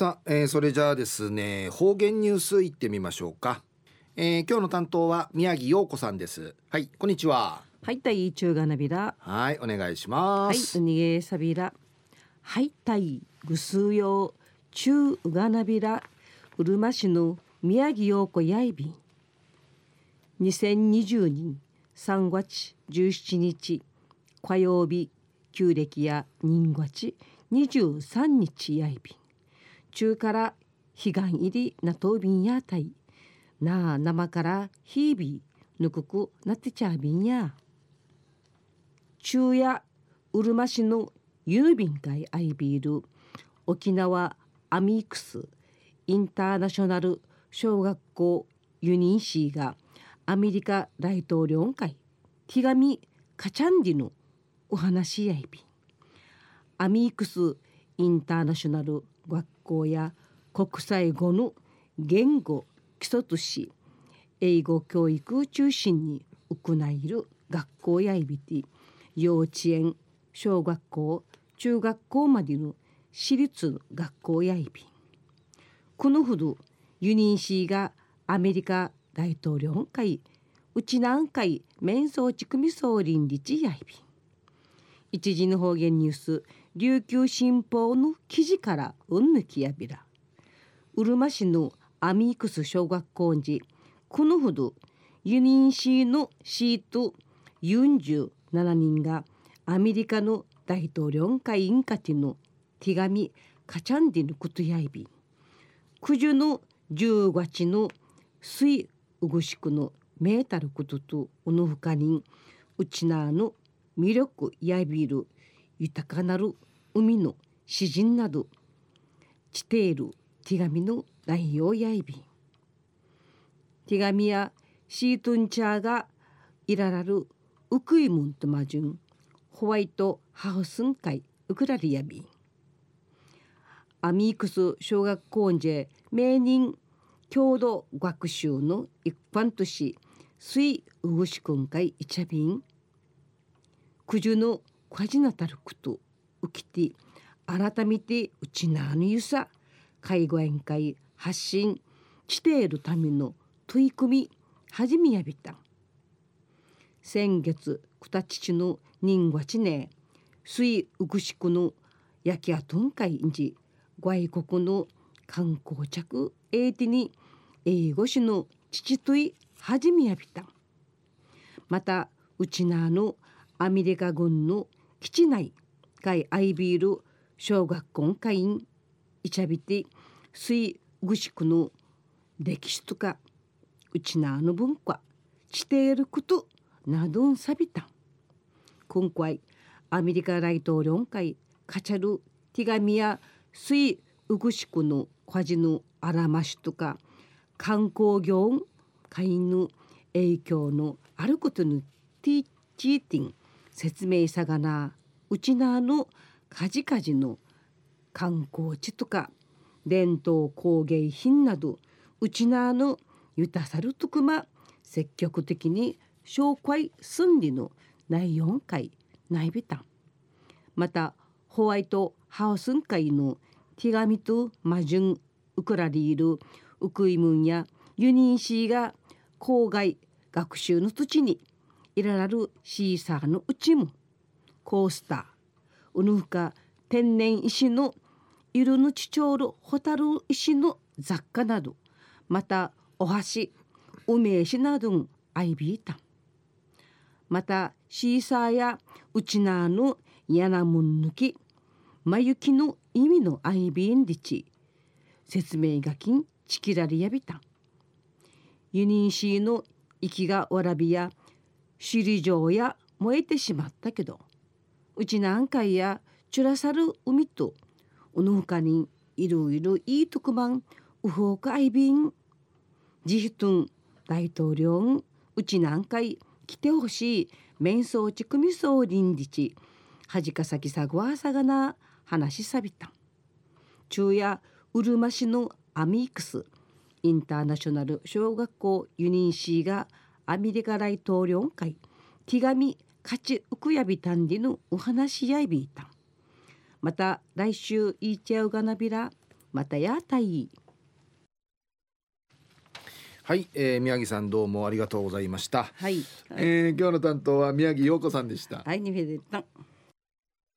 さあ、えー、それじゃあですね方言ニュースいってみましょうか、えー、今日の担当は宮城陽子さんです。はいこんにちは。はいたい中がなびら。はいお願いします。はい、うにげさびら。はいたいぐすうよう中がなびら。うるま市の宮城陽子やいびん。2020年3月17日火曜日旧暦や人月23日やいびん中から彼岸入りなとびんやたい。なあ生からひびぬくくなってちゃびんや。中やうるま市の郵便会アイビール沖縄アミークスインターナショナル小学校ユニンシーが。アメリカ大統領会。手紙カチャンディのお話やいび。アミークスインターナショナル学校や国際語の言語基礎とし英語教育を中心に行える学校やいびて幼稚園小学校中学校までの私立学校やいびこのほどユニンシーがアメリカ大統領会うち南海面相地組総林立やいび一時の方言ニュース琉球新報の記事からうんぬきやびら。うるま市のアミークス小学校にこのほどユニンシーのシート47人がアメリカの大統領会員かての手紙カチャンディのことやいび。九十の10月の水うぐしくのメータルこととおのほかにうちなの魅力やびる豊かなる海の詩人などちている手紙の内容やいび手紙やシートンチャーがいららるウクイムンとマジュンホワイトハウスン会ウクラリアビンアミークス小学校で名人郷土学習の一般とし水うぐしくん会いちゃびん九十のかじなたることうきて改めてうちなのゆさ介護宴会発信しているための取り組み始めやびた先月くたちちの人がちね水うぐしくの焼き跡ん会んじ外国の観光着えいてに英語詞の父とい始めやびたまたうちなのアメリカ軍の基地内外アイビール小学校会員いちゃびて水ぐしくの歴史とかうちなの文化していることなどんさびた。今回アメリカ大統領会カチャル手紙や水うぐしくの家事のあらましとか観光業会員の影響のあることのティーチーティン説明さがなうちなのカジカジの観光地とか伝統工芸品などうちなのゆたさるとくま積極的に紹介すんりの内容会内ビタンまたホワイトハウスン会の手紙とマジュンウクラリールウクイムンやユニンシーが郊外学習の土地にいららるシーサーのうちもコースターうぬふか天然石のいるぬちちょうるホタル石の雑貨などまたお箸梅石などんアイビータンまたシーサーやうちなのやなもん抜きまゆきの意味のアイビーンリチ説明書きんチキラリやびたユニンシーの息がわらびや首里城や燃えてしまったけどうちなんかいやチュラサル海とおのほかにいろいろいい特番ウホーカアイビンジヒトン大統領うちなんかい来てほしい面相地組総臨時地はじかさきさぐわさがな話さびた。昼夜うるま市のアミークスインターナショナル小学校ユニンシーがアメリカ大統領会手紙勝ちウクヤビタンディのお話やいびいた。また来週イーチャウガナビラまたやたい。はい、えー、宮城さんどうもありがとうございました、はい。えー、今日の担当は宮城陽子さんでした。はいにめでた